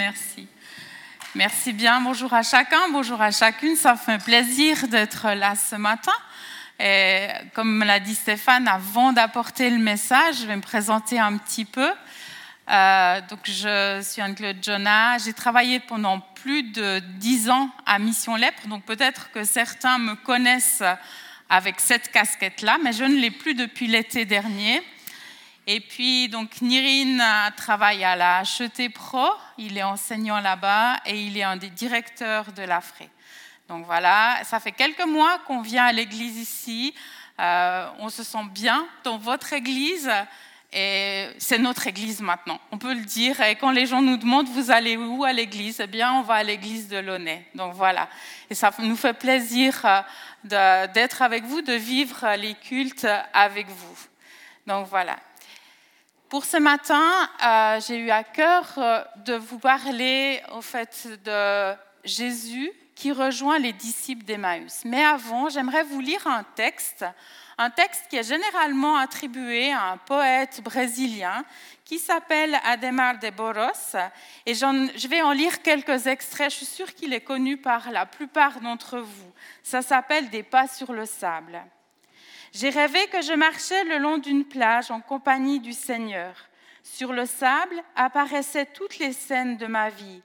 Merci. Merci bien. Bonjour à chacun, bonjour à chacune. Ça fait un plaisir d'être là ce matin. Et comme l'a dit Stéphane, avant d'apporter le message, je vais me présenter un petit peu. Euh, donc, je suis Anne-Claude Jonah. J'ai travaillé pendant plus de dix ans à Mission Lèpre. Donc, peut-être que certains me connaissent avec cette casquette-là, mais je ne l'ai plus depuis l'été dernier. Et puis, donc, Nirin travaille à la HET Pro. Il est enseignant là-bas et il est un des directeurs de l'AFRE. Donc voilà, ça fait quelques mois qu'on vient à l'église ici. Euh, on se sent bien dans votre église et c'est notre église maintenant. On peut le dire. Et quand les gens nous demandent vous allez où à l'église, eh bien on va à l'église de Launay. Donc voilà. Et ça nous fait plaisir euh, d'être avec vous, de vivre les cultes avec vous. Donc voilà. Pour ce matin, euh, j'ai eu à cœur de vous parler au fait de Jésus qui rejoint les disciples d'Emmaüs. Mais avant, j'aimerais vous lire un texte, un texte qui est généralement attribué à un poète brésilien qui s'appelle Ademar de Boros. Et je vais en lire quelques extraits, je suis sûre qu'il est connu par la plupart d'entre vous. Ça s'appelle Des pas sur le sable. J'ai rêvé que je marchais le long d'une plage en compagnie du Seigneur. Sur le sable apparaissaient toutes les scènes de ma vie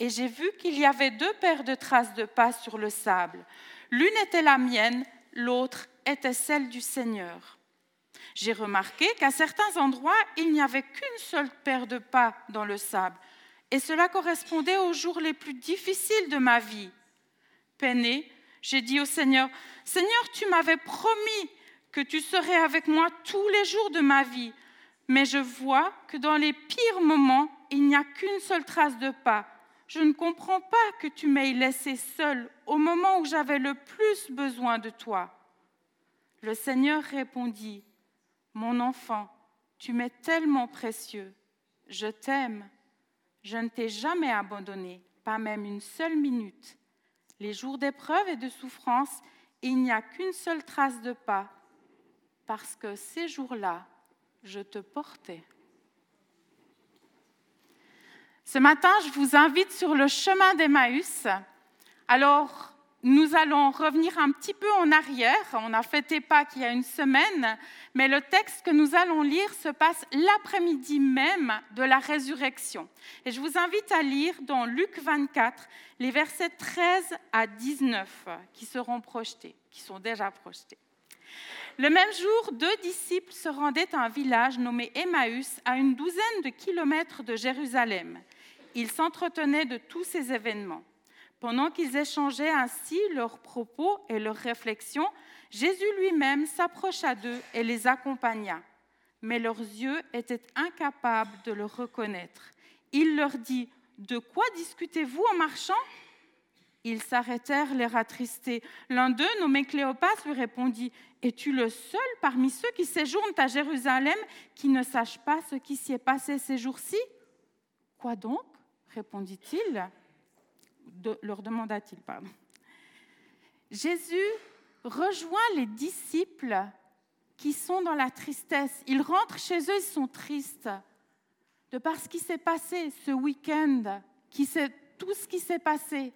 et j'ai vu qu'il y avait deux paires de traces de pas sur le sable. L'une était la mienne, l'autre était celle du Seigneur. J'ai remarqué qu'à certains endroits, il n'y avait qu'une seule paire de pas dans le sable, et cela correspondait aux jours les plus difficiles de ma vie. Peiné, j'ai dit au Seigneur, Seigneur, tu m'avais promis que tu serais avec moi tous les jours de ma vie, mais je vois que dans les pires moments, il n'y a qu'une seule trace de pas. Je ne comprends pas que tu m'aies laissé seul au moment où j'avais le plus besoin de toi. Le Seigneur répondit, Mon enfant, tu m'es tellement précieux, je t'aime, je ne t'ai jamais abandonné, pas même une seule minute. Les jours d'épreuve et de souffrance, il n'y a qu'une seule trace de pas, parce que ces jours-là, je te portais. Ce matin, je vous invite sur le chemin d'Emmaüs. Alors, nous allons revenir un petit peu en arrière. On a fêté Pâques il y a une semaine, mais le texte que nous allons lire se passe l'après-midi même de la résurrection. Et je vous invite à lire dans Luc 24 les versets 13 à 19 qui seront projetés, qui sont déjà projetés. Le même jour, deux disciples se rendaient à un village nommé Emmaüs, à une douzaine de kilomètres de Jérusalem. Ils s'entretenaient de tous ces événements. Pendant qu'ils échangeaient ainsi leurs propos et leurs réflexions, Jésus lui-même s'approcha d'eux et les accompagna. Mais leurs yeux étaient incapables de le reconnaître. Il leur dit, De quoi discutez-vous en marchant? Ils s'arrêtèrent, l'air attristés. L'un d'eux, nommé Cléopas, lui répondit, Es-tu le seul parmi ceux qui séjournent à Jérusalem qui ne sache pas ce qui s'y est passé ces jours-ci? Quoi donc? répondit-il, leur demanda-t-il, pardon. Jésus rejoint les disciples qui sont dans la tristesse. Ils rentrent chez eux, ils sont tristes de par ce qui s'est passé ce week-end, qui tout ce qui s'est passé.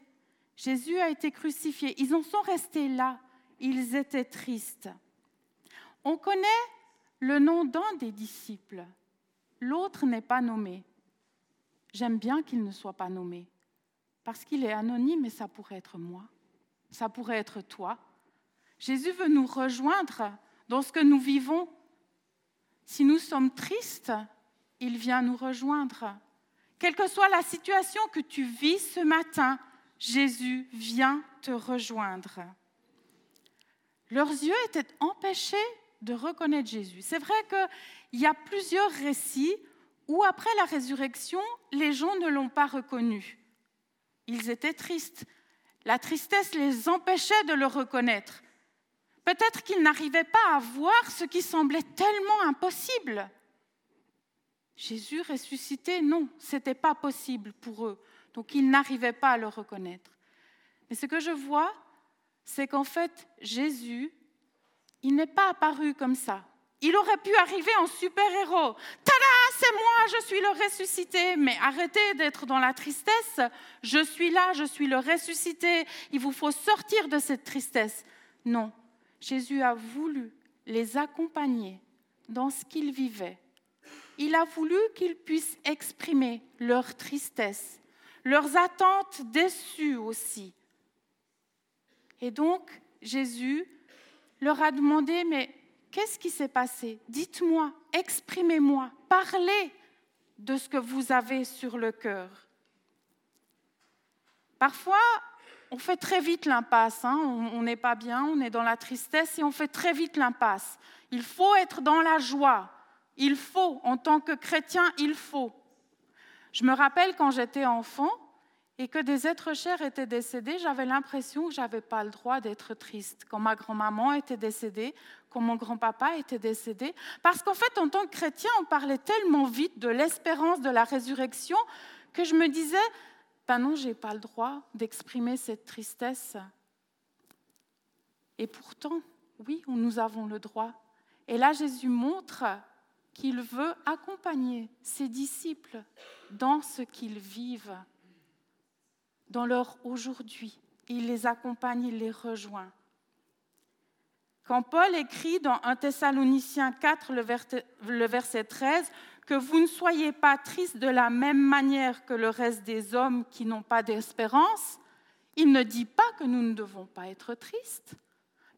Jésus a été crucifié. Ils en sont restés là. Ils étaient tristes. On connaît le nom d'un des disciples. L'autre n'est pas nommé. J'aime bien qu'il ne soit pas nommé, parce qu'il est anonyme et ça pourrait être moi, ça pourrait être toi. Jésus veut nous rejoindre dans ce que nous vivons. Si nous sommes tristes, il vient nous rejoindre. Quelle que soit la situation que tu vis ce matin, Jésus vient te rejoindre. Leurs yeux étaient empêchés de reconnaître Jésus. C'est vrai qu'il y a plusieurs récits où après la résurrection, les gens ne l'ont pas reconnu. Ils étaient tristes. La tristesse les empêchait de le reconnaître. Peut-être qu'ils n'arrivaient pas à voir ce qui semblait tellement impossible. Jésus ressuscité, non, ce n'était pas possible pour eux. Donc ils n'arrivaient pas à le reconnaître. Mais ce que je vois, c'est qu'en fait, Jésus, il n'est pas apparu comme ça. Il aurait pu arriver en super-héros. Tada, c'est moi, je suis le ressuscité. Mais arrêtez d'être dans la tristesse. Je suis là, je suis le ressuscité. Il vous faut sortir de cette tristesse. Non, Jésus a voulu les accompagner dans ce qu'ils vivaient. Il a voulu qu'ils puissent exprimer leur tristesse, leurs attentes déçues aussi. Et donc, Jésus leur a demandé, mais Qu'est-ce qui s'est passé? Dites-moi, exprimez-moi, parlez de ce que vous avez sur le cœur. Parfois, on fait très vite l'impasse, hein. on n'est pas bien, on est dans la tristesse et on fait très vite l'impasse. Il faut être dans la joie, il faut, en tant que chrétien, il faut. Je me rappelle quand j'étais enfant, et que des êtres chers étaient décédés, j'avais l'impression que je n'avais pas le droit d'être triste. Quand ma grand-maman était décédée, quand mon grand-papa était décédé. Parce qu'en fait, en tant que chrétien, on parlait tellement vite de l'espérance de la résurrection que je me disais, ben non, je n'ai pas le droit d'exprimer cette tristesse. Et pourtant, oui, nous avons le droit. Et là, Jésus montre qu'il veut accompagner ses disciples dans ce qu'ils vivent dans leur aujourd'hui. Il les accompagne, il les rejoint. Quand Paul écrit dans 1 Thessaloniciens 4, le verset 13, que vous ne soyez pas tristes de la même manière que le reste des hommes qui n'ont pas d'espérance, il ne dit pas que nous ne devons pas être tristes.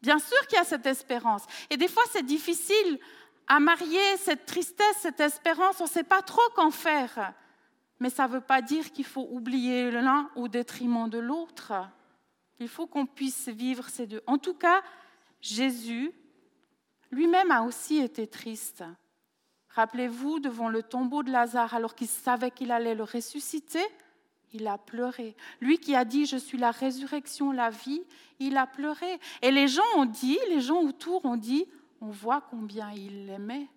Bien sûr qu'il y a cette espérance. Et des fois, c'est difficile à marier cette tristesse, cette espérance. On ne sait pas trop qu'en faire mais ça ne veut pas dire qu'il faut oublier l'un au détriment de l'autre. Il faut qu'on puisse vivre ces deux. En tout cas, Jésus lui-même a aussi été triste. Rappelez-vous, devant le tombeau de Lazare, alors qu'il savait qu'il allait le ressusciter, il a pleuré. Lui qui a dit, je suis la résurrection, la vie, il a pleuré. Et les gens ont dit, les gens autour ont dit, on voit combien il l'aimait.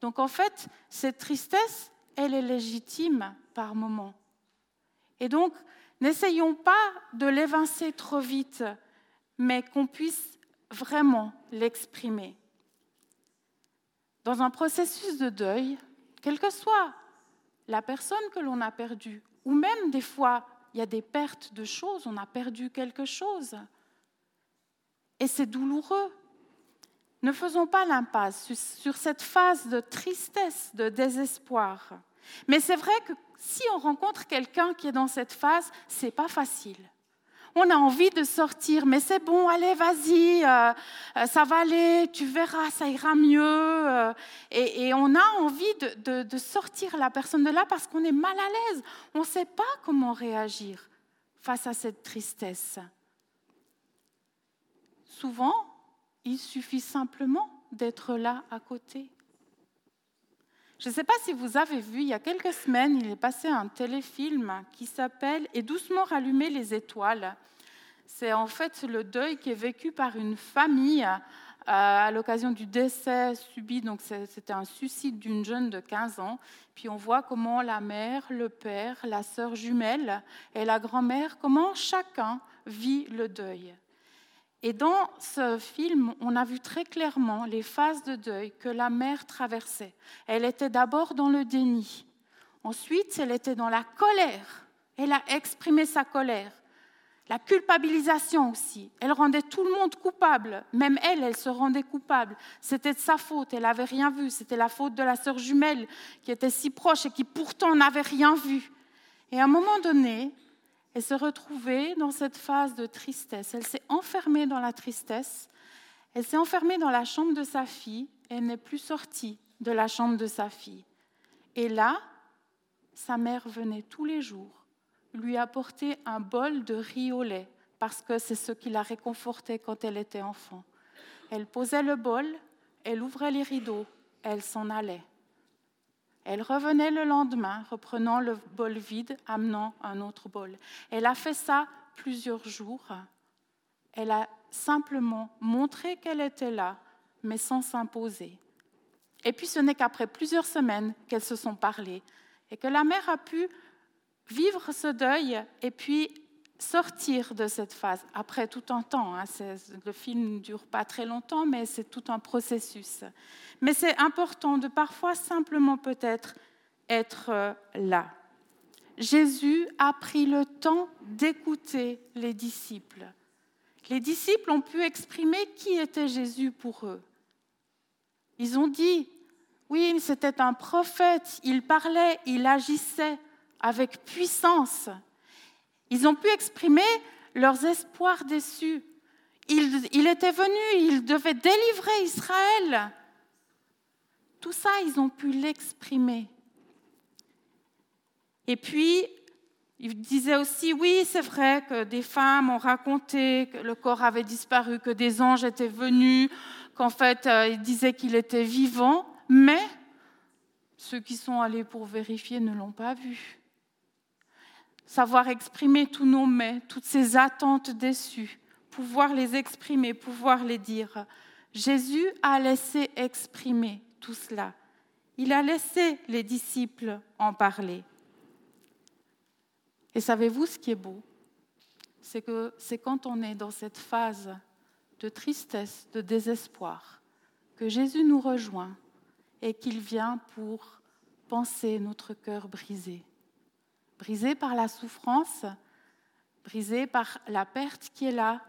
Donc en fait, cette tristesse, elle est légitime par moment. Et donc, n'essayons pas de l'évincer trop vite, mais qu'on puisse vraiment l'exprimer. Dans un processus de deuil, quelle que soit la personne que l'on a perdue, ou même des fois, il y a des pertes de choses, on a perdu quelque chose, et c'est douloureux. Ne faisons pas l'impasse sur cette phase de tristesse, de désespoir. Mais c'est vrai que si on rencontre quelqu'un qui est dans cette phase, c'est pas facile. On a envie de sortir, mais c'est bon, allez, vas-y, euh, euh, ça va aller, tu verras, ça ira mieux. Euh, et, on a envie de, de sortir la personne de là parce qu'on est mal à l'aise. On ne sait pas comment réagir face à cette tristesse. Souvent, il suffit simplement d'être là à côté. Je ne sais pas si vous avez vu, il y a quelques semaines, il est passé un téléfilm qui s'appelle Et doucement rallumer les étoiles. C'est en fait le deuil qui est vécu par une famille euh, à l'occasion du décès subi. Donc c'était un suicide d'une jeune de 15 ans. Puis on voit comment la mère, le père, la sœur jumelle et la grand-mère, comment chacun vit le deuil. Et dans ce film, on a vu très clairement les phases de deuil que la mère traversait. Elle était d'abord dans le déni. Ensuite, elle était dans la colère. Elle a exprimé sa colère. La culpabilisation aussi. Elle rendait tout le monde coupable. Même elle, elle se rendait coupable. C'était de sa faute. Elle n'avait rien vu. C'était la faute de la sœur jumelle qui était si proche et qui pourtant n'avait rien vu. Et à un moment donné, elle se retrouvait dans cette phase de tristesse. Elle s'est enfermée dans la tristesse. Elle s'est enfermée dans la chambre de sa fille. Elle n'est plus sortie de la chambre de sa fille. Et là, sa mère venait tous les jours lui apporter un bol de riz au lait, parce que c'est ce qui la réconfortait quand elle était enfant. Elle posait le bol, elle ouvrait les rideaux, elle s'en allait. Elle revenait le lendemain, reprenant le bol vide, amenant un autre bol. Elle a fait ça plusieurs jours. Elle a simplement montré qu'elle était là, mais sans s'imposer. Et puis ce n'est qu'après plusieurs semaines qu'elles se sont parlé et que la mère a pu vivre ce deuil et puis sortir de cette phase après tout un temps. Hein, le film ne dure pas très longtemps, mais c'est tout un processus. Mais c'est important de parfois simplement peut-être être euh, là. Jésus a pris le temps d'écouter les disciples. Les disciples ont pu exprimer qui était Jésus pour eux. Ils ont dit, oui, c'était un prophète, il parlait, il agissait avec puissance. Ils ont pu exprimer leurs espoirs déçus. Il, était venu, il devait délivrer Israël. Tout ça, ils ont pu l'exprimer. Et puis, il disait aussi, oui, c'est vrai que des femmes ont raconté que le corps avait disparu, que des anges étaient venus, qu'en fait, euh, il disait qu'il était vivant, mais ceux qui sont allés pour vérifier ne l'ont pas vu. Savoir exprimer tous nos mais, toutes ces attentes déçues, pouvoir les exprimer, pouvoir les dire. Jésus a laissé exprimer tout cela. Il a laissé les disciples en parler. Et savez-vous ce qui est beau? C'est que c'est quand on est dans cette phase de tristesse, de désespoir, que Jésus nous rejoint et qu'il vient pour penser notre cœur brisé. Brisé par la souffrance, brisé par la perte qui est là,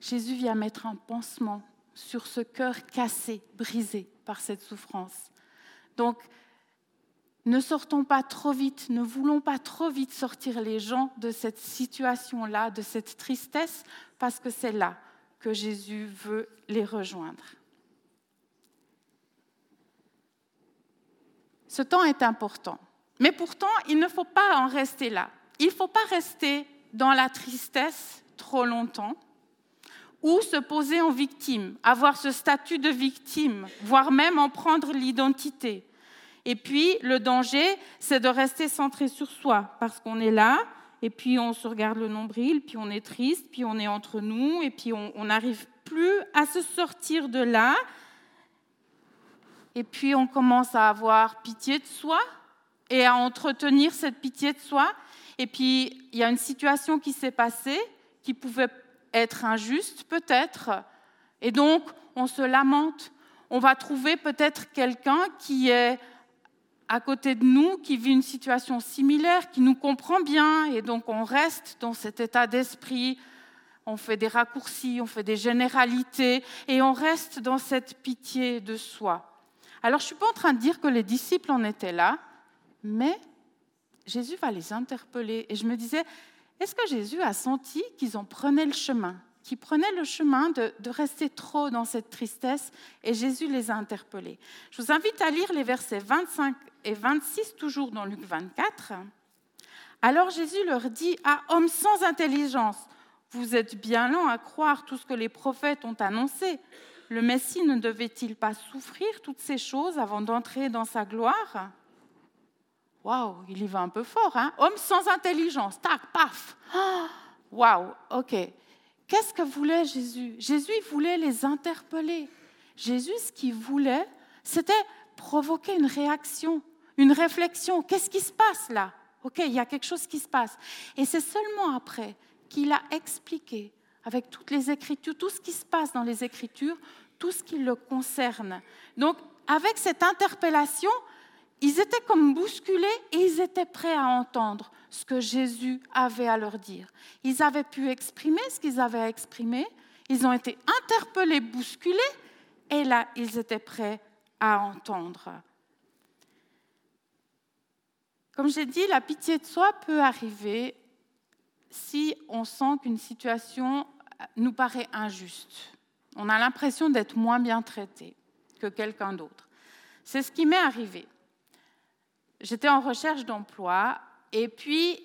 Jésus vient mettre un pansement sur ce cœur cassé, brisé par cette souffrance. Donc, ne sortons pas trop vite, ne voulons pas trop vite sortir les gens de cette situation-là, de cette tristesse, parce que c'est là que Jésus veut les rejoindre. Ce temps est important, mais pourtant, il ne faut pas en rester là. Il ne faut pas rester dans la tristesse trop longtemps ou se poser en victime, avoir ce statut de victime, voire même en prendre l'identité. Et puis, le danger, c'est de rester centré sur soi, parce qu'on est là, et puis on se regarde le nombril, puis on est triste, puis on est entre nous, et puis on n'arrive plus à se sortir de là. Et puis on commence à avoir pitié de soi et à entretenir cette pitié de soi. Et puis il y a une situation qui s'est passée qui pouvait être injuste peut-être. Et donc on se lamente. On va trouver peut-être quelqu'un qui est à côté de nous qui vit une situation similaire, qui nous comprend bien, et donc on reste dans cet état d'esprit, on fait des raccourcis, on fait des généralités, et on reste dans cette pitié de soi. Alors je ne suis pas en train de dire que les disciples en étaient là, mais Jésus va les interpeller. Et je me disais, est-ce que Jésus a senti qu'ils en prenaient le chemin qui prenaient le chemin de, rester trop dans cette tristesse et Jésus les a interpellés? Je vous invite à lire les versets 25 et 26, toujours dans Luc 24. Alors Jésus leur dit, à ah, hommes sans intelligence, vous êtes bien lents à croire tout ce que les prophètes ont annoncé. Le Messie ne devait-il pas souffrir toutes ces choses avant d'entrer dans sa gloire? Waouh, il y va un peu fort, hein Homme sans intelligence, tac, paf Waouh, ok. Qu'est-ce que voulait Jésus? Jésus voulait les interpeller. Jésus, ce qu'il voulait, c'était provoquer une réaction, une réflexion. Qu'est-ce qui se passe là? Ok, il y a quelque chose qui se passe. Et c'est seulement après qu'il a expliqué avec toutes les Écritures, tout ce qui se passe dans les Écritures, tout ce qui le concerne. Donc, avec cette interpellation, ils étaient comme bousculés et ils étaient prêts à entendre ce que Jésus avait à leur dire. Ils avaient pu exprimer ce qu'ils avaient à exprimer, ils ont été interpellés, bousculés, et là, ils étaient prêts à entendre. Comme j'ai dit, la pitié de soi peut arriver si on sent qu'une situation nous paraît injuste. On a l'impression d'être moins bien traité que quelqu'un d'autre. C'est ce qui m'est arrivé. J'étais en recherche d'emploi et puis,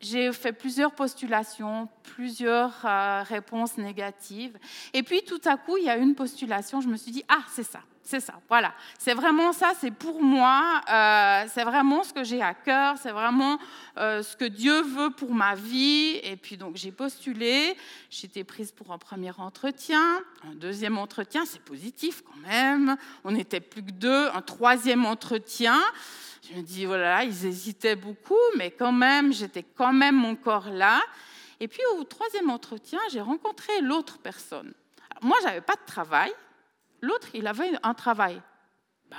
j'ai fait plusieurs postulations, plusieurs euh, réponses négatives. Et puis, tout à coup, il y a une postulation, je me suis dit, ah, c'est ça, c'est ça, voilà. C'est vraiment ça, c'est pour moi, euh, c'est vraiment ce que j'ai à cœur, c'est vraiment euh, ce que Dieu veut pour ma vie. Et puis, donc, j'ai postulé, j'étais prise pour un premier entretien, un deuxième entretien, c'est positif quand même, on n'était plus que deux, un troisième entretien. Je me dis, voilà, ils hésitaient beaucoup, mais quand même, j'étais quand même mon corps là. Et puis au troisième entretien, j'ai rencontré l'autre personne. moi, je n'avais pas de travail. L'autre, il avait un travail. Bah,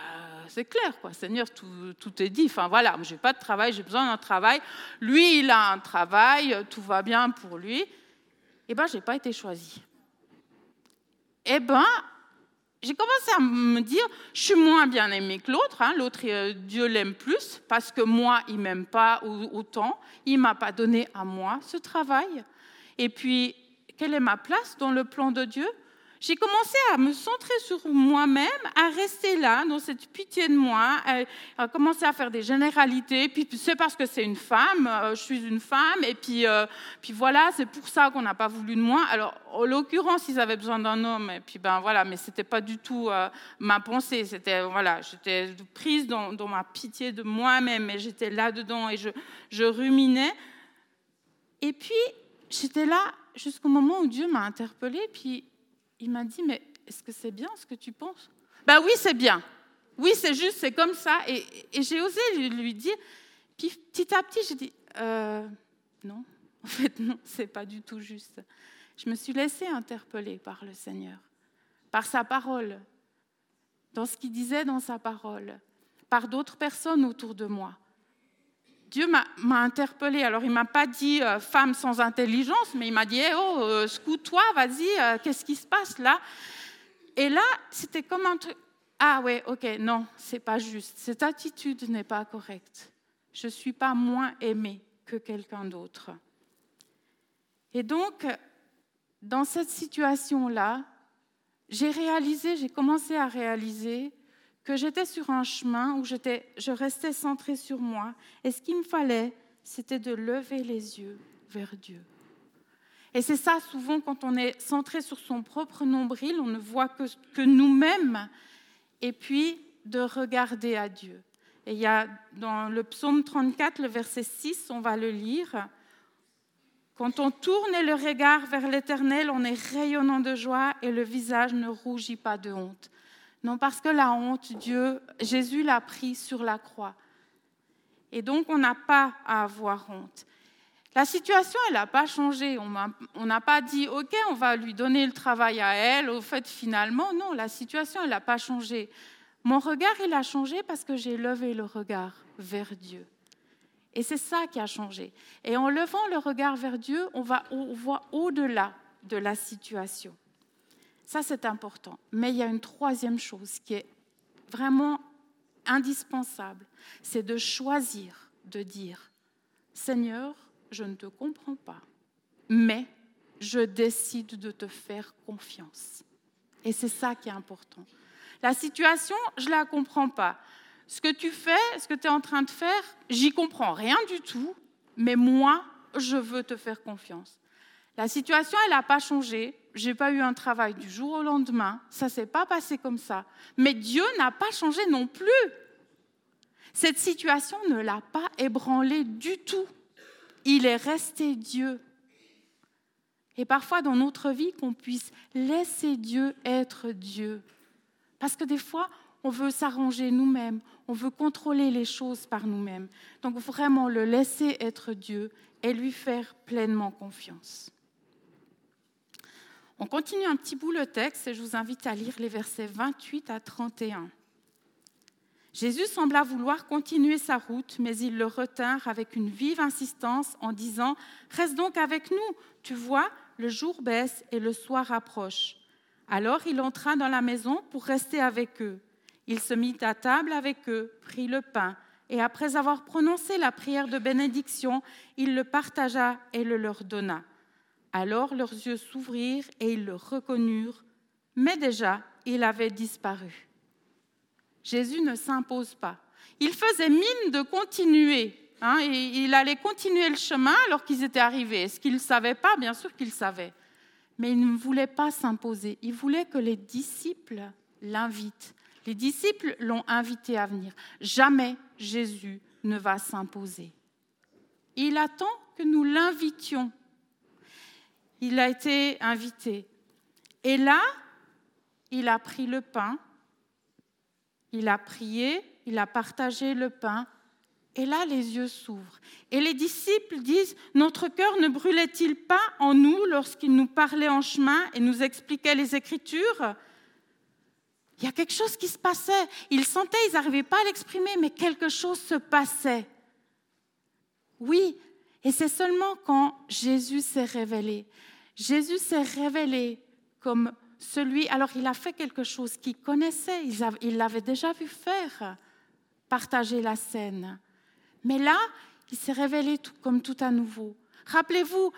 c'est clair, quoi. Seigneur, tout, tout est dit. Enfin voilà, je n'ai pas de travail, j'ai besoin d'un travail. Lui, il a un travail, tout va bien pour lui. Eh bien, je n'ai pas été choisie. Eh bien, j'ai commencé à me dire, je suis moins bien aimée que l'autre. Hein. L'autre, euh, Dieu l'aime plus parce que moi, il m'aime pas autant. Il m'a pas donné à moi ce travail. Et puis, quelle est ma place dans le plan de Dieu? J'ai commencé à me centrer sur moi-même, à rester là, dans cette pitié de moi, à, commencer à faire des généralités. Puis c'est parce que c'est une femme, euh, je suis une femme, et puis, euh, puis voilà, c'est pour ça qu'on n'a pas voulu de moi. Alors, en l'occurrence, ils avaient besoin d'un homme, et puis ben voilà, mais c'était pas du tout euh, ma pensée. C'était voilà, j'étais prise dans, ma pitié de moi-même, et j'étais là-dedans, et je, je ruminais. Et puis j'étais là jusqu'au moment où Dieu m'a interpellée, puis il m'a dit, mais est-ce que c'est bien ce que tu penses? Ben oui, c'est bien. Oui, c'est juste, c'est comme ça. Et, j'ai osé lui, dire. Puis petit à petit, j'ai dit, euh, non, en fait, non, c'est pas du tout juste. Je me suis laissée interpeller par le Seigneur, par sa parole, dans ce qu'il disait dans sa parole, par d'autres personnes autour de moi. Dieu m'a interpellée. Alors, il ne m'a pas dit euh, femme sans intelligence, mais il m'a dit eh, oh, euh, toi vas-y, euh, qu'est-ce qui se passe là? Et là, c'était comme un truc ah ouais, ok, non, c'est pas juste. Cette attitude n'est pas correcte. Je ne suis pas moins aimée que quelqu'un d'autre. Et donc, dans cette situation-là, j'ai réalisé, j'ai commencé à réaliser que j'étais sur un chemin où je restais centrée sur moi. Et ce qu'il me fallait, c'était de lever les yeux vers Dieu. Et c'est ça, souvent, quand on est centré sur son propre nombril, on ne voit que, que nous-mêmes, et puis de regarder à Dieu. Et il y a dans le psaume 34, le verset 6, on va le lire. Quand on tourne le regard vers l'Éternel, on est rayonnant de joie et le visage ne rougit pas de honte. Non, parce que la honte, Dieu, Jésus l'a pris sur la croix. Et donc, on n'a pas à avoir honte. La situation, elle n'a pas changé. On n'a pas dit, OK, on va lui donner le travail à elle. Au fait, finalement, non, la situation, elle n'a pas changé. Mon regard, il a changé parce que j'ai levé le regard vers Dieu. Et c'est ça qui a changé. Et en levant le regard vers Dieu, on, va, on voit au-delà de la situation. Ça, c'est important. Mais il y a une troisième chose qui est vraiment indispensable, c'est de choisir de dire, Seigneur, je ne te comprends pas, mais je décide de te faire confiance. Et c'est ça qui est important. La situation, je ne la comprends pas. Ce que tu fais, ce que tu es en train de faire, j'y comprends rien du tout, mais moi, je veux te faire confiance. La situation, elle n'a pas changé. Je n'ai pas eu un travail du jour au lendemain. Ça s'est pas passé comme ça. Mais Dieu n'a pas changé non plus. Cette situation ne l'a pas ébranlé du tout. Il est resté Dieu. Et parfois dans notre vie, qu'on puisse laisser Dieu être Dieu. Parce que des fois, on veut s'arranger nous-mêmes, on veut contrôler les choses par nous-mêmes. Donc vraiment le laisser être Dieu et lui faire pleinement confiance. On continue un petit bout le texte et je vous invite à lire les versets 28 à 31. Jésus sembla vouloir continuer sa route, mais ils le retinrent avec une vive insistance en disant Reste donc avec nous, tu vois, le jour baisse et le soir approche. Alors il entra dans la maison pour rester avec eux. Il se mit à table avec eux, prit le pain, et après avoir prononcé la prière de bénédiction, il le partagea et le leur donna. Alors leurs yeux s'ouvrirent et ils le reconnurent, mais déjà il avait disparu. Jésus ne s'impose pas. Il faisait mine de continuer. Hein, et il allait continuer le chemin alors qu'ils étaient arrivés. Est-ce qu'il ne savait pas? Bien sûr qu'il savait. Mais il ne voulait pas s'imposer. Il voulait que les disciples l'invitent. Les disciples l'ont invité à venir. Jamais Jésus ne va s'imposer. Il attend que nous l'invitions il a été invité. Et là, il a pris le pain, il a prié, il a partagé le pain Et là, les yeux s'ouvrent. Et les disciples disent, Notre cœur ne brûlait-il pas en nous lorsqu'il nous parlait en chemin et nous expliquait les Écritures? Il y a quelque chose qui se passait. Ils sentaient, ils n'arrivaient pas à l'exprimer, mais quelque chose se passait. Oui, et c'est seulement quand Jésus s'est révélé. Jésus s'est révélé comme celui, alors il a fait quelque chose qu'il connaissait, il l'avait déjà vu faire, partager la scène. Mais là, il s'est révélé comme tout à nouveau. Rappelez-vous,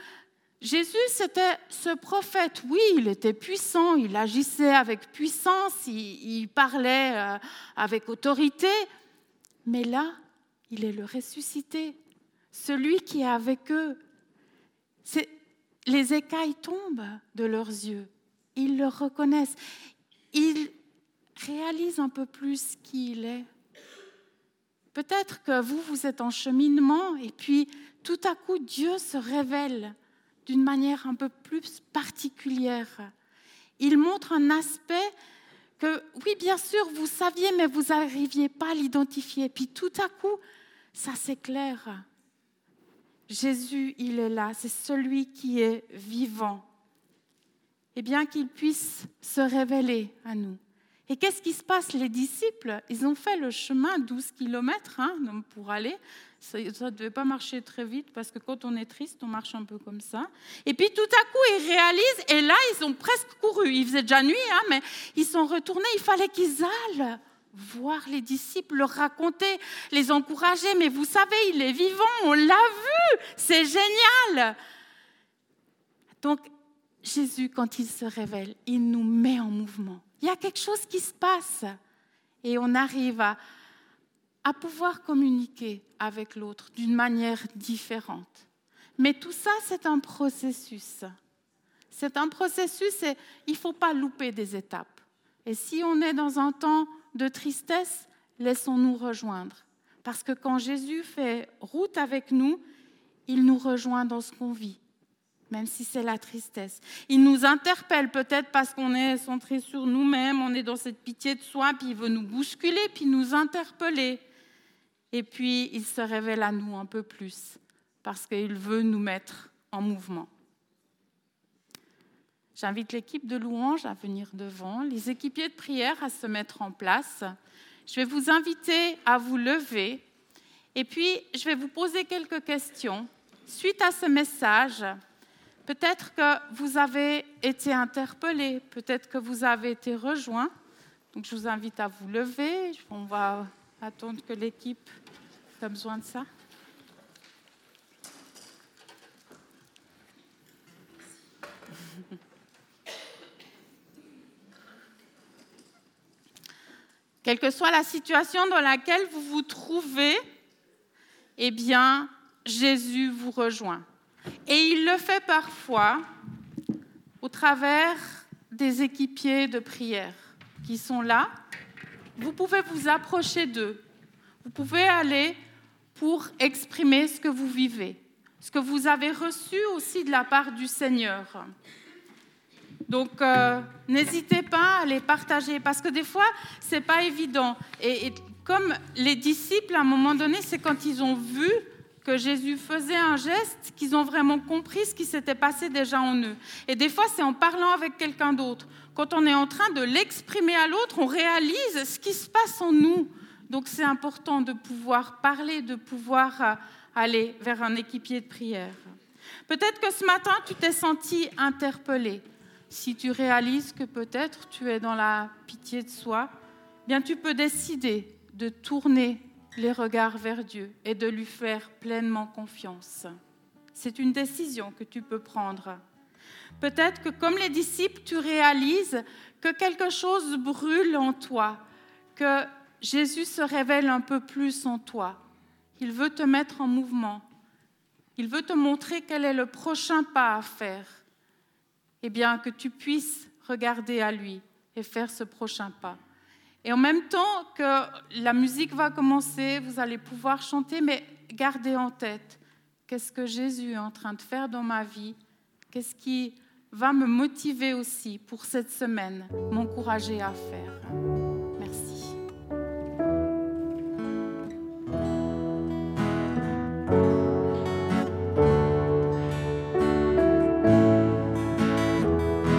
Jésus, c'était ce prophète. Oui, il était puissant, il agissait avec puissance, il, parlait euh, avec autorité. Mais là, il est le ressuscité, celui qui est avec eux. Les écailles tombent de leurs yeux. Ils le reconnaissent. Ils réalisent un peu plus qui il est. Peut-être que vous, vous êtes en cheminement et puis tout à coup, Dieu se révèle d'une manière un peu plus particulière. Il montre un aspect que, oui, bien sûr, vous saviez, mais vous n'arriviez pas à l'identifier. Puis tout à coup, ça s'éclaire. Jésus, il est là, c'est celui qui est vivant. Et bien qu'il puisse se révéler à nous. Et qu'est-ce qui se passe? Les disciples, ils ont fait le chemin 12 kilomètres hein, pour aller. Ça ne devait pas marcher très vite parce que quand on est triste, on marche un peu comme ça. Et puis tout à coup, ils réalisent, et là, ils ont presque couru. Il faisait déjà nuit, hein, mais ils sont retournés. Il fallait qu'ils aillent voir les disciples, leur raconter, les encourager. Mais vous savez, il est vivant, on l'a vu, c'est génial. Donc, Jésus, quand il se révèle, il nous met en mouvement. Il y a quelque chose qui se passe et on arrive à, pouvoir communiquer avec l'autre d'une manière différente. Mais tout ça, c'est un processus. C'est un processus et il ne faut pas louper des étapes. Et si on est dans un temps de tristesse, laissons-nous rejoindre. Parce que quand Jésus fait route avec nous, il nous rejoint dans ce qu'on vit même si c'est la tristesse. Il nous interpelle peut-être parce qu'on est centré sur nous-mêmes, on est dans cette pitié de soi, puis il veut nous bousculer, puis nous interpeller. Et puis il se révèle à nous un peu plus, parce qu'il veut nous mettre en mouvement. J'invite l'équipe de louange à venir devant, les équipiers de prière à se mettre en place. Je vais vous inviter à vous lever et puis je vais vous poser quelques questions. Suite à ce message, Peut-être que vous avez été interpellé, peut-être que vous avez été rejoint. Donc je vous invite à vous lever. On va attendre que l'équipe ait besoin de ça. Quelle que soit la situation dans laquelle vous vous trouvez, eh bien, Jésus vous rejoint. Et il le fait parfois au travers des équipiers de prière qui sont là. Vous pouvez vous approcher d'eux. Vous pouvez aller pour exprimer ce que vous vivez, ce que vous avez reçu aussi de la part du Seigneur. Donc, euh, n'hésitez pas à les partager parce que des fois, ce n'est pas évident. et, comme les disciples, à un moment donné, c'est quand ils ont vu que Jésus faisait un geste, qu'ils ont vraiment compris ce qui s'était passé déjà en eux. Et des fois, c'est en parlant avec quelqu'un d'autre. Quand on est en train de l'exprimer à l'autre, on réalise ce qui se passe en nous. Donc c'est important de pouvoir parler, de pouvoir euh, aller vers un équipier de prière. Peut-être que ce matin, tu t'es senti interpellé. Si tu réalises que peut-être tu es dans la pitié de soi, bien tu peux décider de tourner les regards vers Dieu et de lui faire pleinement confiance. C'est une décision que tu peux prendre. Peut-être que comme les disciples, tu réalises que quelque chose brûle en toi, que Jésus se révèle un peu plus en toi. Il veut te mettre en mouvement. Il veut te montrer quel est le prochain pas à faire. Eh bien, que tu puisses regarder à lui et faire ce prochain pas. Et en même temps que la musique va commencer, vous allez pouvoir chanter, mais gardez en tête qu'est-ce que Jésus est en train de faire dans ma vie, qu'est-ce qui va me motiver aussi pour cette semaine, m'encourager à faire?